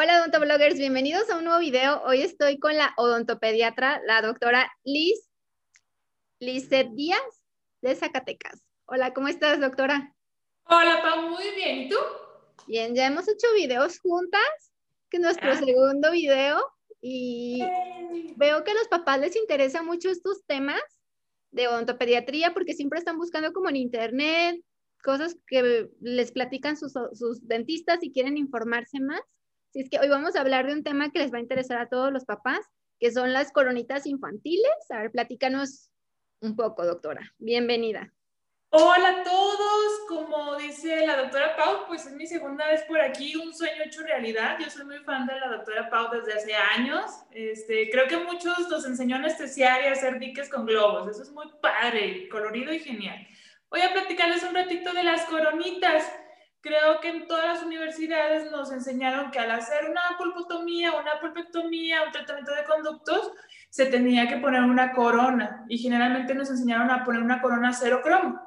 Hola odontobloggers, bienvenidos a un nuevo video. Hoy estoy con la odontopediatra, la doctora Liz Lizeth Díaz de Zacatecas. Hola, ¿cómo estás, doctora? Hola, Pau, muy bien. ¿Y tú? Bien, ya hemos hecho videos juntas, que es nuestro ah. segundo video, y veo que a los papás les interesan mucho estos temas de odontopediatría porque siempre están buscando como en internet cosas que les platican sus, sus dentistas y quieren informarse más. Así es que hoy vamos a hablar de un tema que les va a interesar a todos los papás, que son las coronitas infantiles. A ver, platícanos un poco, doctora. Bienvenida. Hola a todos, como dice la doctora Pau, pues es mi segunda vez por aquí, un sueño hecho realidad. Yo soy muy fan de la doctora Pau desde hace años. Este, creo que muchos nos enseñó a anestesiar y a hacer diques con globos. Eso es muy padre, colorido y genial. Voy a platicarles un ratito de las coronitas. Creo que en todas las universidades nos enseñaron que al hacer una pulpotomía, una pulpectomía, un tratamiento de conductos, se tenía que poner una corona y generalmente nos enseñaron a poner una corona cero cromo.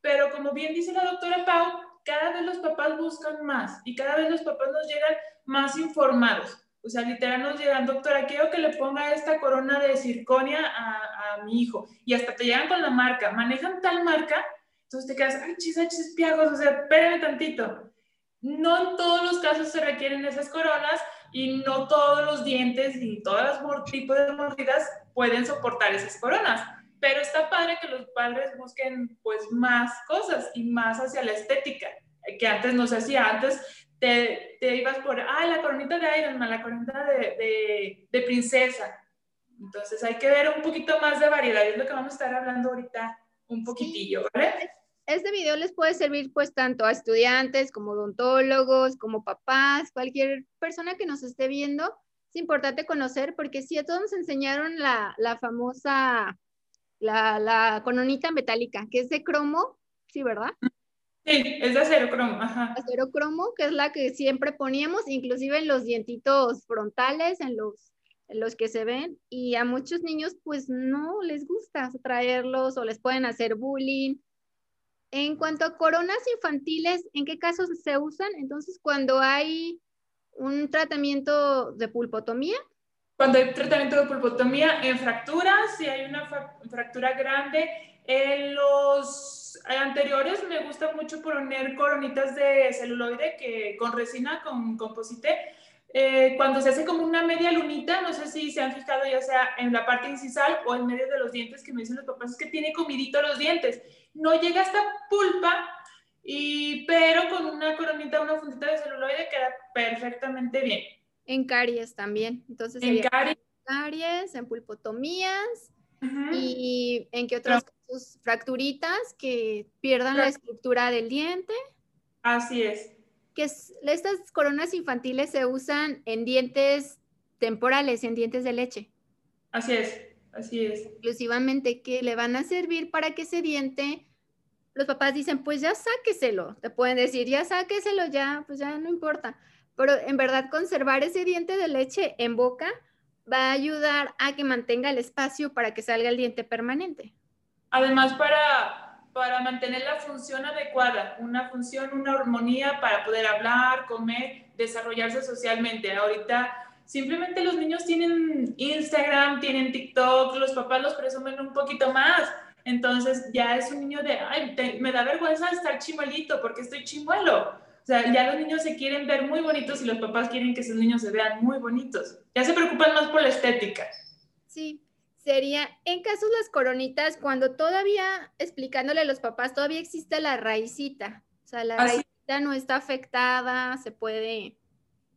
Pero como bien dice la doctora Pau, cada vez los papás buscan más y cada vez los papás nos llegan más informados. O sea, literal nos llegan, doctora, quiero que le ponga esta corona de circonia a, a mi hijo. Y hasta te llegan con la marca. Manejan tal marca, entonces te quedas, ay, chis, ay, chis, piagos, o sea, espérame tantito. No en todos los casos se requieren esas coronas y no todos los dientes y todos los tipos de mordidas pueden soportar esas coronas pero está padre que los padres busquen pues más cosas y más hacia la estética, que antes no se hacía, antes te, te ibas por, ah, la coronita de Iron Man, la coronita de, de, de, princesa. Entonces hay que ver un poquito más de variedad, es lo que vamos a estar hablando ahorita un poquitillo, ¿vale? Este video les puede servir pues tanto a estudiantes como odontólogos, como papás, cualquier persona que nos esté viendo. Es importante conocer porque si a todos nos enseñaron la, la famosa la, la cononita metálica, que es de cromo, ¿sí, verdad? Sí, es de acero cromo, ajá. Acero cromo, que es la que siempre poníamos, inclusive en los dientitos frontales, en los, en los que se ven, y a muchos niños pues no les gusta traerlos o les pueden hacer bullying. En cuanto a coronas infantiles, ¿en qué casos se usan? Entonces, cuando hay un tratamiento de pulpotomía, cuando hay tratamiento de pulpotomía en fracturas, si hay una fractura grande, en los anteriores me gusta mucho poner coronitas de celuloide que, con resina, con composite. Eh, cuando se hace como una media lunita, no sé si se han fijado ya sea en la parte incisal o en medio de los dientes, que me dicen los papás, es que tiene comidito los dientes. No llega hasta pulpa, y, pero con una coronita, una fundita de celuloide queda perfectamente bien. En caries también. Entonces, en caries. caries, en pulpotomías y en qué otros casos, fracturitas que pierdan la estructura del diente. Así es. Que estas coronas infantiles se usan en dientes temporales, en dientes de leche. Así es, así es. Exclusivamente que le van a servir para que ese diente los papás dicen, pues ya sáqueselo, te pueden decir, ya sáqueselo, ya, pues ya no importa pero en verdad conservar ese diente de leche en boca va a ayudar a que mantenga el espacio para que salga el diente permanente. Además, para, para mantener la función adecuada, una función, una armonía para poder hablar, comer, desarrollarse socialmente. Ahorita simplemente los niños tienen Instagram, tienen TikTok, los papás los presumen un poquito más. Entonces ya es un niño de, ay, me da vergüenza estar chimuelito porque estoy chimuelo o sea, ya los niños se quieren ver muy bonitos y los papás quieren que sus niños se vean muy bonitos. Ya se preocupan más por la estética. Sí, sería en casos las coronitas, cuando todavía, explicándole a los papás, todavía existe la raicita. O sea, la raicita no está afectada, se puede,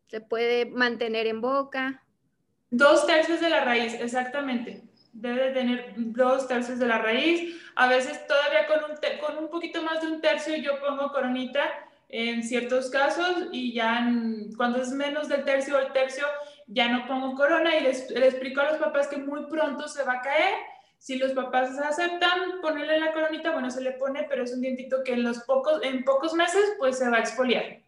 se puede mantener en boca. Dos tercios de la raíz, exactamente. Debe tener dos tercios de la raíz. A veces todavía con un, con un poquito más de un tercio yo pongo coronita en ciertos casos y ya cuando es menos del tercio o el tercio ya no pongo corona y les, explico a los papás que muy pronto se va a caer. Si los papás aceptan ponerle la coronita, bueno, se le pone, pero es un dientito que en, los pocos, en pocos meses pues se va a exfoliar.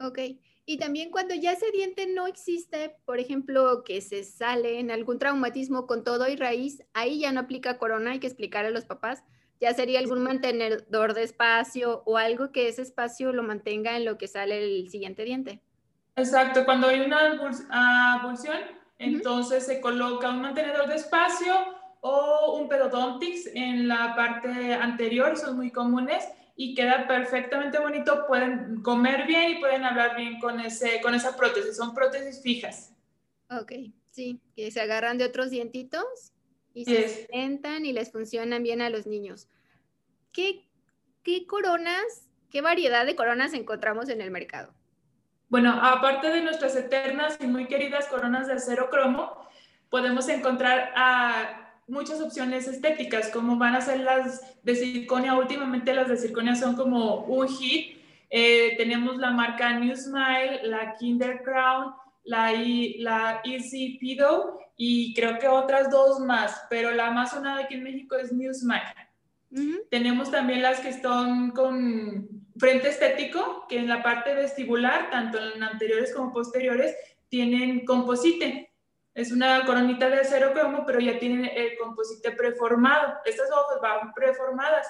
Ok. Y también cuando ya ese diente no existe, por ejemplo, que se sale en algún traumatismo con todo y raíz, ahí ya no aplica corona, hay que explicar a los papás ya sería algún mantenedor de espacio o algo que ese espacio lo mantenga en lo que sale el siguiente diente. Exacto, cuando hay una abulsión, entonces se coloca un mantenedor de espacio o un pedodontix en la parte anterior, son muy comunes y queda perfectamente bonito, pueden comer bien y pueden hablar bien con, ese, con esa prótesis, son prótesis fijas. Ok, sí, que se agarran de otros dientitos y se sientan y les funcionan bien a los niños. ¿Qué, ¿Qué coronas, qué variedad de coronas encontramos en el mercado? Bueno, aparte de nuestras eternas y muy queridas coronas de acero cromo, podemos encontrar a muchas opciones estéticas, como van a ser las de circonia. Últimamente las de circonia son como un hit. Eh, tenemos la marca New Smile, la Kinder Crown, la, la Easy Pido y creo que otras dos más, pero la más sonada aquí en México es New Smile. Tenemos también las que están con frente estético, que en la parte vestibular, tanto en anteriores como posteriores, tienen composite. Es una coronita de acero cromo, pero ya tienen el composite preformado. Estas hojas van preformadas.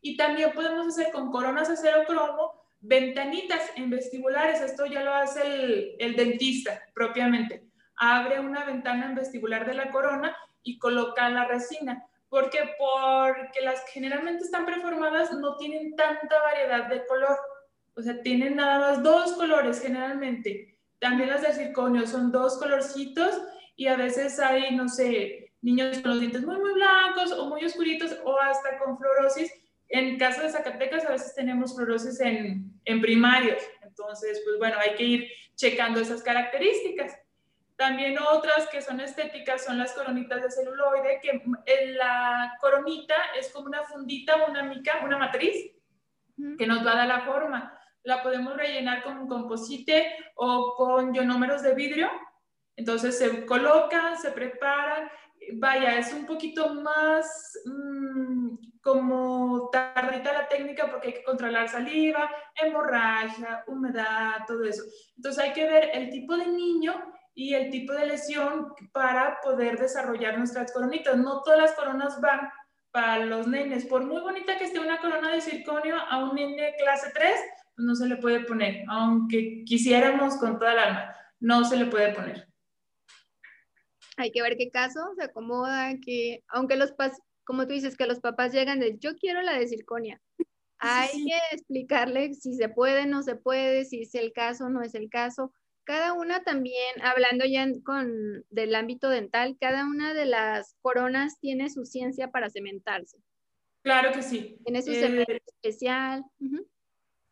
Y también podemos hacer con coronas de acero cromo ventanitas en vestibulares. Esto ya lo hace el, el dentista propiamente. Abre una ventana en vestibular de la corona y coloca la resina porque porque las que generalmente están preformadas no tienen tanta variedad de color, o sea, tienen nada más dos colores generalmente. También las de circonio son dos colorcitos y a veces hay, no sé, niños con los dientes muy, muy blancos o muy oscuritos o hasta con fluorosis. En caso de Zacatecas a veces tenemos fluorosis en, en primarios, entonces, pues bueno, hay que ir checando esas características. También otras que son estéticas son las coronitas de celuloide, que la coronita es como una fundita, una mica, una matriz que nos va a dar la forma. La podemos rellenar con un composite o con ionómeros de vidrio. Entonces se colocan, se preparan. Vaya, es un poquito más mm, como tardita la técnica porque hay que controlar saliva, hemorragia, humedad, todo eso. Entonces hay que ver el tipo de niño y el tipo de lesión para poder desarrollar nuestras coronitas. No todas las coronas van para los nenes. Por muy bonita que esté una corona de circonio, a un nene clase 3, pues no se le puede poner, aunque quisiéramos con toda el alma, no se le puede poner. Hay que ver qué caso se acomoda, que aunque los papás, como tú dices, que los papás llegan de yo quiero la de circonia. Hay que explicarle si se puede, no se puede, si es el caso, no es el caso cada una también, hablando ya con, del ámbito dental, cada una de las coronas tiene su ciencia para cementarse. Claro que sí. Tiene su cemento eh, especial.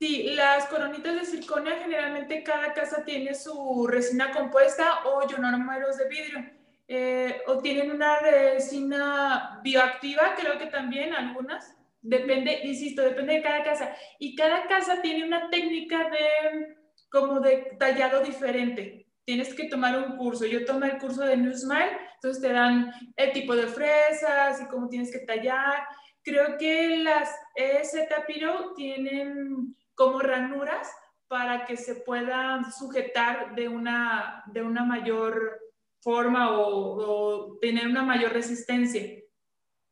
Sí, las coronitas de circonia generalmente cada casa tiene su resina compuesta o ionómeros de vidrio. Eh, o tienen una resina bioactiva, creo que también algunas. Depende, insisto, depende de cada casa. Y cada casa tiene una técnica de como de tallado diferente. Tienes que tomar un curso. Yo tomé el curso de New Smile, entonces te dan el tipo de fresas y cómo tienes que tallar. Creo que las EZ Piro tienen como ranuras para que se puedan sujetar de una, de una mayor forma o, o tener una mayor resistencia.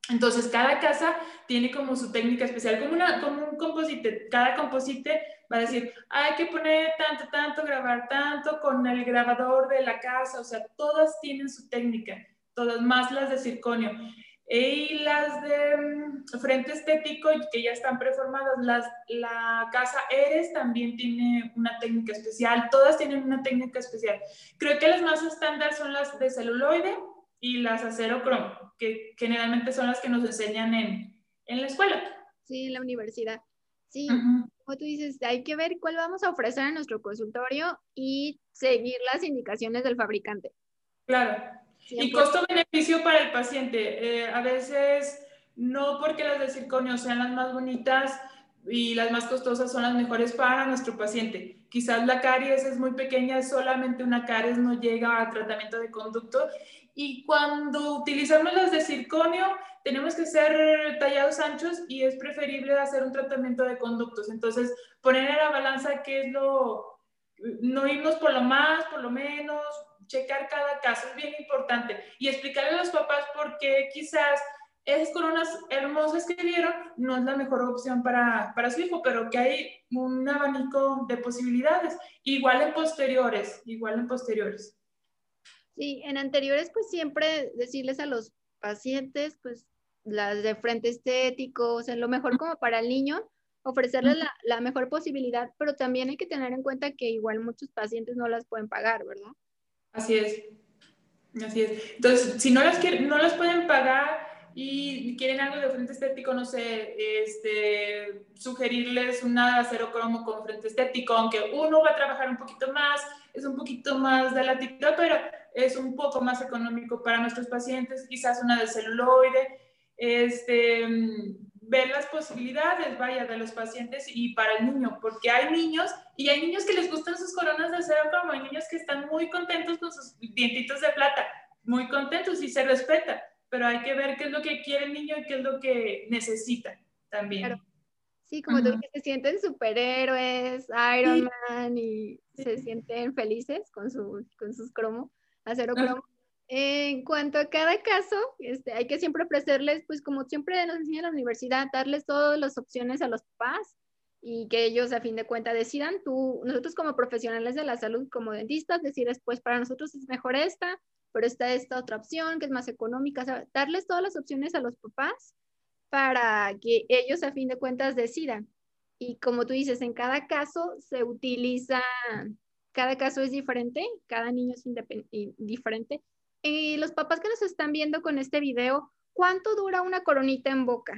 Entonces, cada casa tiene como su técnica especial, como, una, como un composite. Cada composite va a decir, hay que poner tanto, tanto, grabar tanto con el grabador de la casa, o sea, todas tienen su técnica, todas más las de circonio. Y las de mm, frente estético, que ya están preformadas, las, la casa Eres también tiene una técnica especial, todas tienen una técnica especial. Creo que las más estándar son las de celuloide y las acero cromo, que generalmente son las que nos enseñan en, en la escuela. Sí, en la universidad. Sí, como tú dices, hay que ver cuál vamos a ofrecer en nuestro consultorio y seguir las indicaciones del fabricante. Claro. Y costo-beneficio para el paciente. Eh, a veces, no porque las de circonio sean las más bonitas y las más costosas son las mejores para nuestro paciente. Quizás la caries es muy pequeña, solamente una caries no llega a tratamiento de conducto. Y cuando utilizamos las de circonio, tenemos que ser tallados anchos y es preferible hacer un tratamiento de conductos. Entonces, poner en la balanza qué es lo, no irnos por lo más, por lo menos, checar cada caso es bien importante y explicarle a los papás por qué quizás esas coronas hermosas que vieron no es la mejor opción para, para su hijo, pero que hay un abanico de posibilidades, igual en posteriores, igual en posteriores. Sí, en anteriores pues siempre decirles a los pacientes pues las de frente estético, o sea, lo mejor como para el niño, ofrecerles la, la, mejor posibilidad, pero también hay que tener en cuenta que igual muchos pacientes no las pueden pagar, ¿verdad? Así es, así es. Entonces, si no las, quieren, no las pueden pagar y quieren algo de frente estético, no sé, este, sugerirles una acero cromo con frente estético, aunque uno va a trabajar un poquito más, es un poquito más de latita, pero es un poco más económico para nuestros pacientes, quizás una de celuloide, este, ver las posibilidades, vaya, de los pacientes y para el niño, porque hay niños y hay niños que les gustan sus coronas de acero como hay niños que están muy contentos con sus dientitos de plata, muy contentos y se respeta, pero hay que ver qué es lo que quiere el niño y qué es lo que necesita también. Sí, como tú que se sienten superhéroes, Iron Man y se sienten felices con, su, con sus cromo, acero cromo. En cuanto a cada caso, este, hay que siempre ofrecerles, pues como siempre nos enseña la universidad, darles todas las opciones a los papás y que ellos a fin de cuentas decidan. Tú, nosotros como profesionales de la salud, como dentistas, decirles, pues para nosotros es mejor esta, pero está esta otra opción que es más económica. O darles todas las opciones a los papás para que ellos a fin de cuentas decidan. Y como tú dices, en cada caso se utiliza, cada caso es diferente, cada niño es diferente y los papás que nos están viendo con este video, ¿cuánto dura una coronita en boca?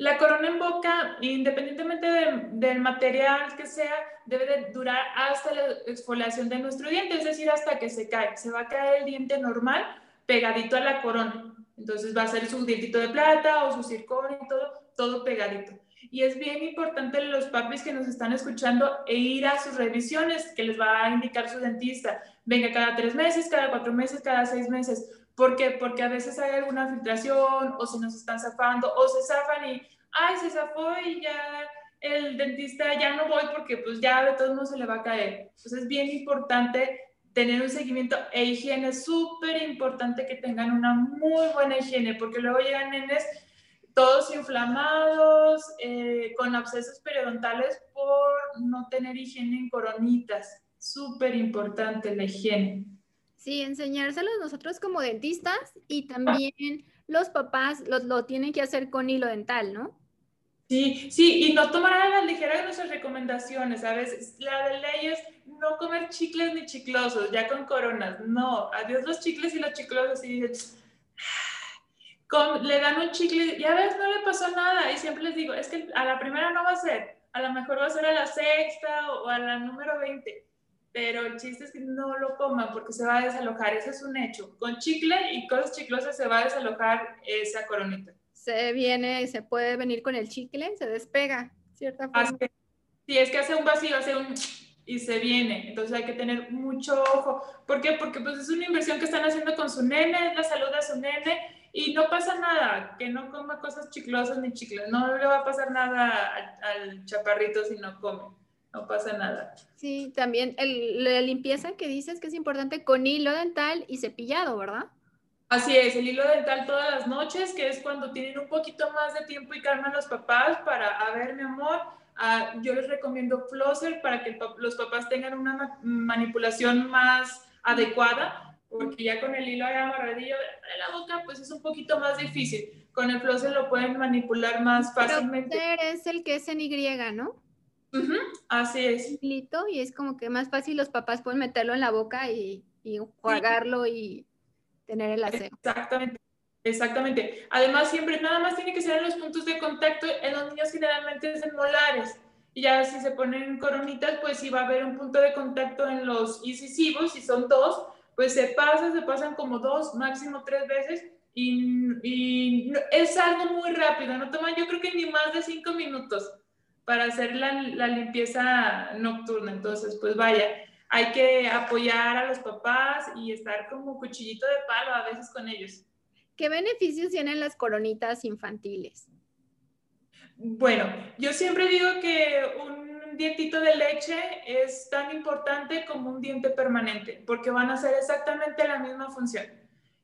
La corona en boca, independientemente del material que sea, debe de durar hasta la exfoliación de nuestro diente, es decir, hasta que se cae. Se va a caer el diente normal pegadito a la corona. Entonces va a ser su dientito de plata o su circonio todo, todo pegadito. Y es bien importante los papis que nos están escuchando e ir a sus revisiones que les va a indicar su dentista. Venga cada tres meses, cada cuatro meses, cada seis meses. ¿Por qué? Porque a veces hay alguna filtración o se nos están zafando o se zafan y, ay, se zafó y ya el dentista ya no voy porque pues ya de todos modos se le va a caer. Entonces es bien importante tener un seguimiento e higiene, súper importante que tengan una muy buena higiene porque luego llegan nenes todos inflamados, eh, con abscesos periodontales por no tener higiene en coronitas. Súper importante la higiene. Sí, enseñárselos nosotros como dentistas y también los papás los, lo tienen que hacer con hilo dental, ¿no? Sí, sí, y no tomar a la ligera nuestras recomendaciones, veces la de ley es no comer chicles ni chiclosos, ya con coronas, no, adiós los chicles y los chiclosos y le dan un chicle y a veces no le pasó nada y siempre les digo, es que a la primera no va a ser, a lo mejor va a ser a la sexta o a la número 20, pero el chiste es que no lo coman porque se va a desalojar, eso es un hecho. Con chicle y cosas chiclosas se va a desalojar esa coronita. Se viene, se puede venir con el chicle, se despega, ¿cierta forma? sí, es que hace un vacío, hace un y se viene. Entonces hay que tener mucho ojo. ¿Por qué? Porque pues es una inversión que están haciendo con su nene, es la salud de su nene y no pasa nada, que no coma cosas chiclosas ni chicles. No le va a pasar nada al, chaparrito si no come. No pasa nada. Sí, también el, la limpieza que dices que es importante con hilo dental y cepillado, ¿verdad? Así es, el hilo dental todas las noches, que es cuando tienen un poquito más de tiempo y calma los papás para, a ver, mi amor, yo les recomiendo flosser para que los papás tengan una manipulación más adecuada porque ya con el hilo amarradillo de la boca, pues es un poquito más difícil. Con el floss se lo pueden manipular más fácilmente. Es el que es en Y, ¿no? Así es. Y es como que más fácil los papás pueden meterlo en la boca y, y jugarlo y tener el aseo. Exactamente. Exactamente. Además, siempre nada más tiene que ser en los puntos de contacto. En los niños generalmente es en molares. Y ya si se ponen coronitas, pues sí va a haber un punto de contacto en los incisivos, si son dos, pues se pasa, se pasan como dos, máximo tres veces y, es algo muy rápido, no toma yo creo que ni más de cinco minutos para hacer la, la limpieza nocturna. Entonces, pues vaya, hay que apoyar a los papás y estar como cuchillito de palo a veces con ellos. ¿Qué beneficios tienen las coronitas infantiles? Bueno, yo siempre digo que un dientito de leche es tan importante como un diente permanente, porque van a hacer exactamente la misma función.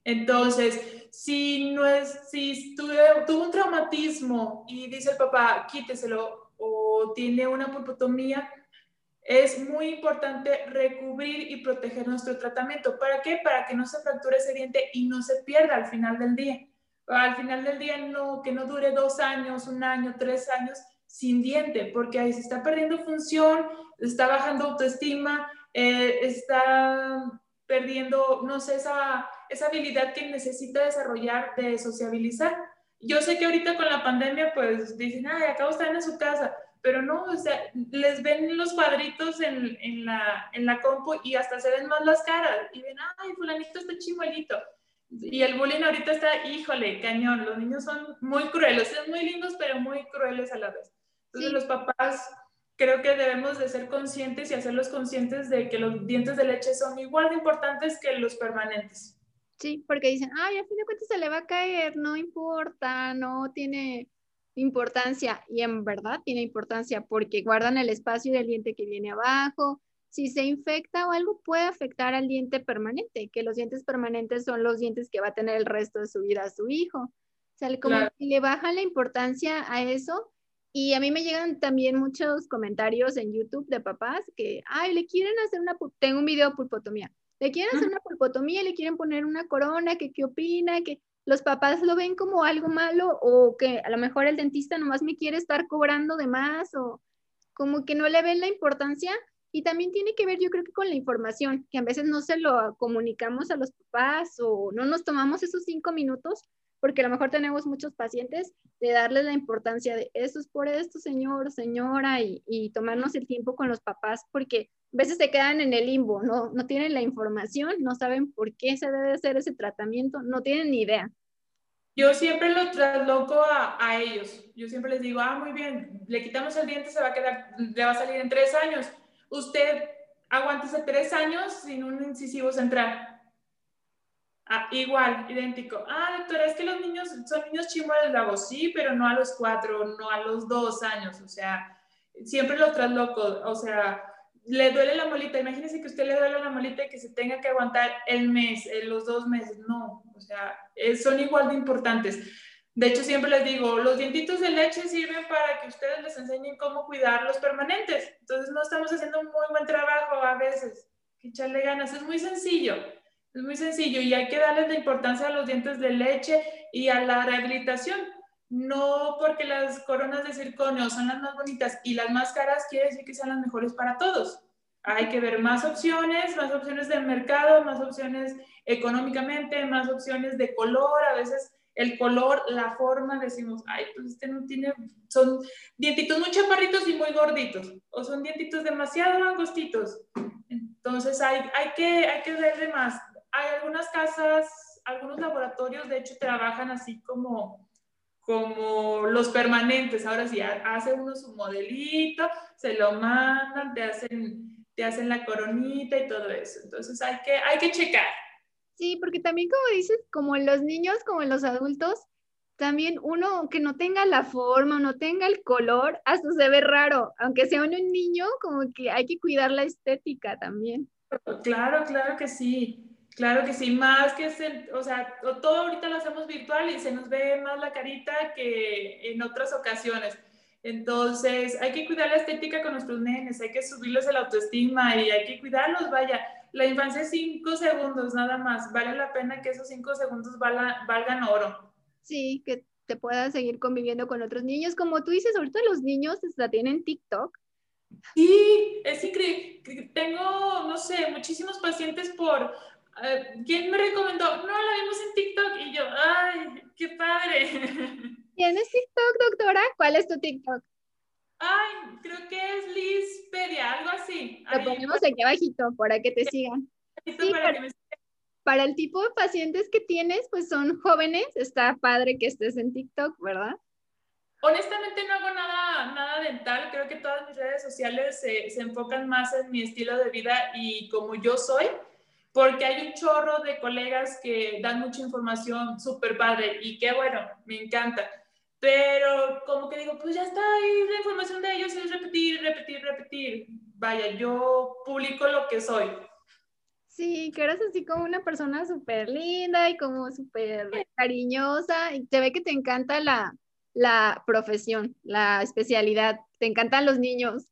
Entonces, si, no es, si tuvo un traumatismo y dice el papá, quíteselo, tiene una pulpotomía, es muy importante recubrir y proteger nuestro tratamiento. ¿Para qué? Para que no se fracture ese diente y no se pierda al final del día. Al final del día, no, que no dure dos años, un año, tres años sin diente, porque ahí se está perdiendo función, está bajando autoestima, eh, está perdiendo, no sé, esa, esa habilidad que necesita desarrollar de sociabilizar. Yo sé que ahorita con la pandemia, pues dicen, ay, acabo de estar en su casa, pero no, o sea, les ven los cuadritos en, en, la, en la compu y hasta se ven más las caras y ven, ay, fulanito está chimuelito. Y el bullying ahorita está, híjole, cañón, los niños son muy crueles, son muy lindos, pero muy crueles a la vez. Entonces los papás creo que debemos de ser conscientes y hacerlos conscientes de que los dientes de leche son igual de importantes que los permanentes. Sí, porque dicen, ay, a fin de cuentas se le va a caer, no importa, no tiene importancia y en verdad tiene importancia porque guardan el espacio del diente que viene abajo. Si se infecta o algo puede afectar al diente permanente, que los dientes permanentes son los dientes que va a tener el resto de su vida a su hijo. O sea, como le bajan la importancia a eso. Y a mí me llegan también muchos comentarios en YouTube de papás que, ay, le quieren hacer una, tengo un video de pulpotomía, le quieren hacer una pulpotomía, le quieren poner una corona, que qué opina, que los papás lo ven como algo malo o que a lo mejor el dentista nomás me quiere estar cobrando de más o como que no le ven la importancia. Y también tiene que ver, yo creo que con la información, que a veces no se lo comunicamos a los papás o no nos tomamos esos cinco minutos porque a lo mejor tenemos muchos pacientes, de darles la importancia de eso es por esto, señor, señora, y, y, tomarnos el tiempo con los papás, porque a veces se quedan en el limbo, no, no tienen la información, no saben por qué se debe hacer ese tratamiento, no tienen ni idea. Yo siempre lo trasloco a, a ellos. Yo siempre les digo, ah, muy bien, le quitamos el diente, se va a quedar, le va a salir en tres años. Usted aguántese tres años sin un incisivo central Ah, igual, idéntico. Ah, doctora, es que los niños son niños chimuelos. Sí, pero no a los cuatro, no a los dos años. O sea, siempre lo trasloco. O sea, le duele la molita. Imagínese que usted le duele la molita y que se tenga que aguantar el mes, los dos meses. No, o sea, son igual de importantes. De hecho, siempre les digo, los dientitos de leche sirven para que ustedes les enseñen cómo cuidar los permanentes. Entonces, no estamos haciendo un muy buen trabajo a veces. Echarle ganas. Es muy sencillo. Es muy sencillo y hay que darles la importancia a los dientes de leche y a la rehabilitación. No porque las coronas de circonio son las más bonitas y las más caras quiere decir que sean las mejores para todos. Hay que ver más opciones, más opciones del mercado, más opciones económicamente, más opciones de color. A veces el color, la forma, decimos, ay, pues este no tiene, son dientitos muy chaparritos y muy gorditos, o son dientitos demasiado angostitos. Entonces hay, hay, que, hay que ver más hay algunas casas, algunos laboratorios, de hecho, trabajan así como, como los permanentes. Ahora sí, hace uno su modelito, se lo mandan, te hacen, te hacen la coronita y todo eso. Entonces hay que, hay que checar. Sí, porque también como dices, como los niños, como los adultos, también uno que no tenga la forma, no tenga el color, hasta se ve raro. Aunque sea un niño, como que hay que cuidar la estética también. Claro, claro que sí. Claro que sí, más que, se, o sea, todo ahorita lo hacemos virtual y se nos ve más la carita que en otras ocasiones. Entonces, hay que cuidar la estética con nuestros nenes, hay que subirles el autoestima y hay que cuidarlos, vaya. La infancia es cinco segundos nada más, vale la pena que esos cinco segundos valgan oro. Sí, que te puedas seguir conviviendo con otros niños. Como tú dices, ahorita los niños la tienen TikTok. Sí, es increíble. Tengo, no sé, muchísimos pacientes por ¿quién me recomendó? No, la vimos en TikTok y yo, ay, qué padre. ¿Tienes TikTok, doctora? ¿Cuál es tu TikTok? Ay, creo que es Lizpedia, algo así. Lo ponemos aquí abajito para que te sigan. para, el tipo de pacientes que tienes, pues son jóvenes, está padre que estés en TikTok, ¿verdad? Honestamente no hago nada, nada dental, creo que todas mis redes sociales se, se enfocan más en mi estilo de vida y como yo soy, porque hay un chorro de colegas que dan mucha información súper padre y qué bueno, me encanta. Pero como que digo, pues ya está ahí la información de ellos, es repetir, repetir, repetir. Vaya, yo publico lo que soy. Sí, que eres así como una persona súper linda y como súper cariñosa y te ve que te encanta la, la profesión, la especialidad, te encantan los niños.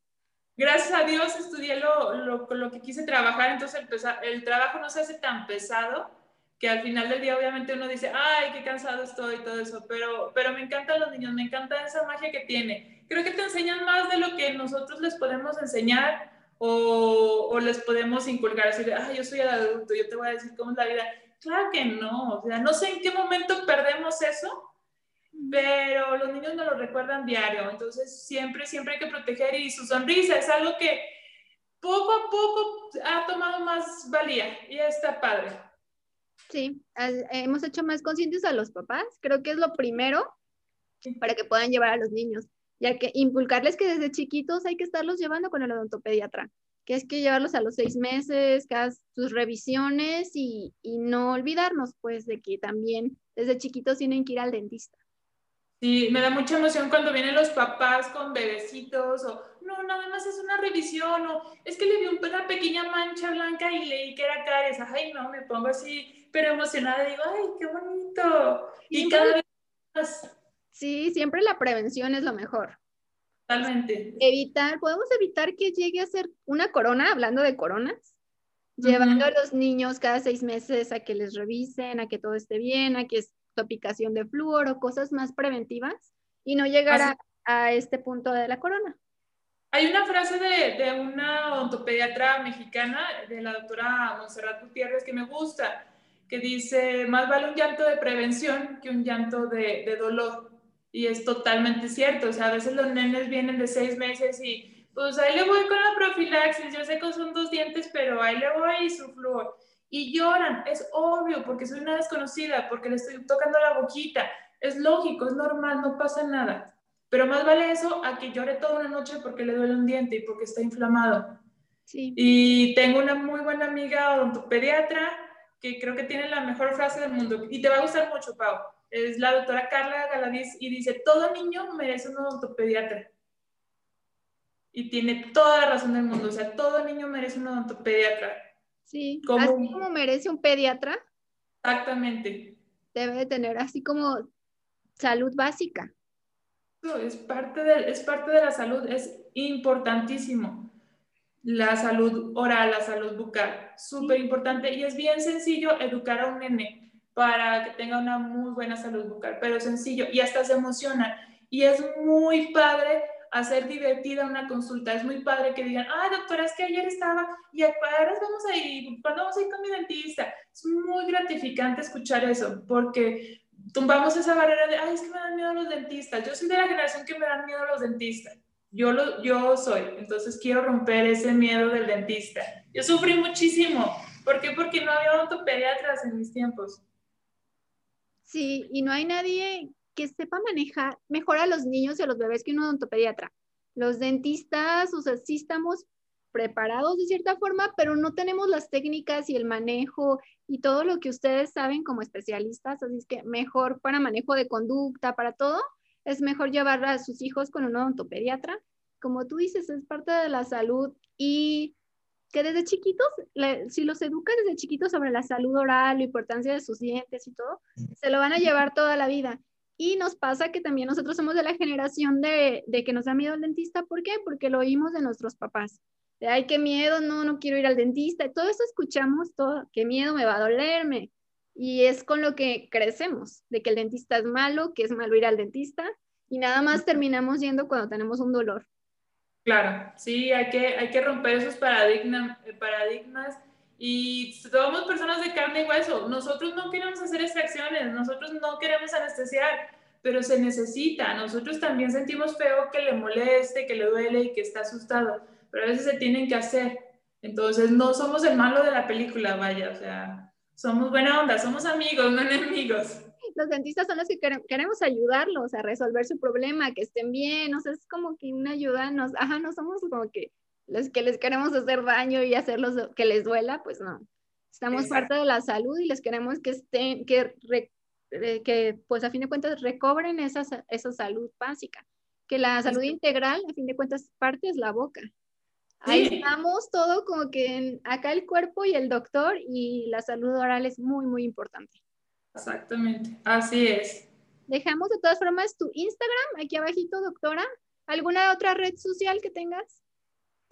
Gracias a Dios estudié lo, lo, lo que quise trabajar, entonces el, el trabajo no se hace tan pesado que al final del día obviamente uno dice, ay, qué cansado estoy y todo eso, pero, pero me encantan los niños, me encanta esa magia que tiene. Creo que te enseñan más de lo que nosotros les podemos enseñar o, o les podemos inculcar, decir, ay, yo soy el adulto, yo te voy a decir cómo es la vida. Claro que no, o sea, no sé en qué momento perdemos eso, pero los niños nos lo recuerdan diario, entonces siempre, siempre hay que proteger y su sonrisa es algo que poco a poco ha tomado más valía y está padre. Sí, hemos hecho más conscientes a los papás, creo que es lo primero para que puedan llevar a los niños, ya que inculcarles que desde chiquitos hay que estarlos llevando con el odontopediatra, que es que llevarlos a los seis meses, cada sus revisiones y, y no olvidarnos pues de que también desde chiquitos tienen que ir al dentista. Sí, me da mucha emoción cuando vienen los papás con bebecitos o no, nada más es una revisión o es que le vi una pequeña mancha blanca y leí que era caries. Ay, no, me pongo así, pero emocionada digo, ay, qué bonito. Y cada vez más. Sí, siempre la prevención es lo mejor. Totalmente. Evitar, podemos evitar que llegue a ser una corona, hablando de coronas, llevando a los niños cada seis meses a que les revisen, a que todo esté bien, a que aplicación de flúor o cosas más preventivas y no llegar a, este punto de la corona. Hay una frase de, de, una odontopediatra mexicana, de la doctora Monserrat Gutiérrez, que me gusta, que dice, más vale un llanto de prevención que un llanto de, de dolor. Y es totalmente cierto, o sea, a veces los nenes vienen de seis meses y pues ahí le voy con la profilaxis, yo sé que son dos dientes, pero ahí le voy y su flúor y lloran. Es obvio porque soy una desconocida, porque le estoy tocando la boquita. Es lógico, es normal, no pasa nada. Pero más vale eso a que llore toda una noche porque le duele un diente y porque está inflamado. Sí. Y tengo una muy buena amiga odontopediatra que creo que tiene la mejor frase del mundo y te va a gustar mucho, Pau. Es la doctora Carla Galadís y dice, todo niño merece un odontopediatra. Y tiene toda la razón del mundo, o sea, todo niño merece un odontopediatra Sí, así como merece un pediatra. Exactamente. Debe de tener así como salud básica. Es parte, de, es parte de la salud, es importantísimo. La salud oral, la salud bucal, súper importante y es bien sencillo educar a un nene para que tenga una muy buena salud bucal, pero sencillo y hasta se emociona. Y es muy padre hacer divertida una consulta. Es muy padre que digan, ay, doctora, es que ayer estaba y ahora vamos a ir, cuando vamos a ir con mi dentista? Es muy gratificante escuchar eso, porque tumbamos esa barrera de, ay, es que me dan miedo los dentistas. Yo soy de la generación que me dan miedo los dentistas. Yo, lo, yo soy, entonces quiero romper ese miedo del dentista. Yo sufrí muchísimo. ¿Por qué? Porque no había odontopediatras en mis tiempos. Sí, y no hay nadie que sepa manejar mejor a los niños y a los bebés que un odontopediatra. Los dentistas, o sea, sí estamos preparados de cierta forma, pero no tenemos las técnicas y el manejo y todo lo que ustedes saben como especialistas, así es que mejor para manejo de conducta, para todo, es mejor llevar a sus hijos con un odontopediatra. Como tú dices, es parte de la salud y que desde chiquitos, si los educan desde chiquitos sobre la salud oral, la importancia de sus dientes y todo, se lo van a llevar toda la vida. Y nos pasa que también nosotros somos de la generación de, de, que nos da miedo el dentista. ¿Por qué? Porque lo oímos de nuestros papás. De, ay, qué miedo, no, no quiero ir al dentista. Todo eso escuchamos, todo, qué miedo, me va a dolerme. Y es con lo que crecemos, de que el dentista es malo, que es malo ir al dentista. Y nada más terminamos yendo cuando tenemos un dolor. Claro, sí, hay que, hay que romper esos paradigmas, paradigmas y somos personas de carne y hueso. Nosotros no queremos hacer extracciones, nosotros no queremos anestesiar, pero se necesita. Nosotros también sentimos feo que le moleste, que le duele y que está asustado, pero a veces se tienen que hacer. Entonces, no somos el malo de la película, vaya, o sea, somos buena onda, somos amigos, no enemigos. Los dentistas son los que queremos ayudarlos a resolver su problema, que estén bien, o sea, es como que una ayuda, nos, ajá, no somos como que los que les queremos hacer daño y hacerlos que les duela, pues no. Estamos parte de la salud y les queremos que estén, que, que pues a fin de cuentas recobren esa, esa salud básica. Que la salud integral, a fin de cuentas, parte es la boca. Aislamos todo como que acá el cuerpo y el doctor y la salud oral es muy, muy importante. Exactamente, así es. Dejamos de todas formas tu Instagram aquí abajito, doctora. ¿Alguna otra red social que tengas?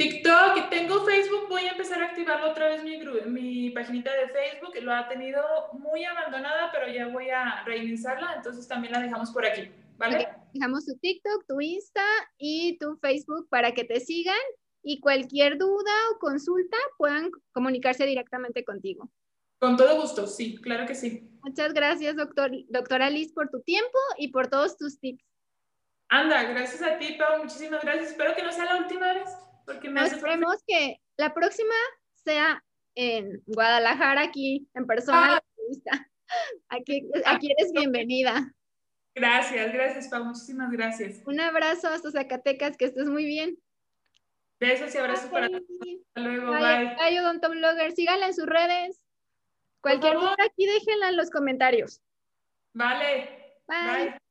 TikTok y tengo Facebook, voy a empezar a activarlo otra vez mi, mi paginita de Facebook, lo ha tenido muy abandonada, pero ya voy a reiniciarla, entonces también la dejamos por aquí, ¿vale? Dejamos tu TikTok, tu Insta y tu Facebook para que te sigan y cualquier duda o consulta puedan comunicarse directamente contigo. Con todo gusto, sí, claro que sí. Muchas gracias, doctor, doctora Liz, por tu tiempo y por todos tus tips. Anda, gracias a ti, Pau, muchísimas gracias. Espero que no sea la última vez. Porque me Esperemos que la próxima sea en Guadalajara, aquí en persona. Ah. Aquí, aquí eres bienvenida. Gracias, gracias, Pau. Muchísimas gracias. Un abrazo hasta Zacatecas, que estés muy bien. Besos y abrazos para todos. Hasta luego, bye. Bye, Odontoblogger. Síganla en sus redes. Cualquier cosa aquí déjenla en los comentarios. Vale. bye.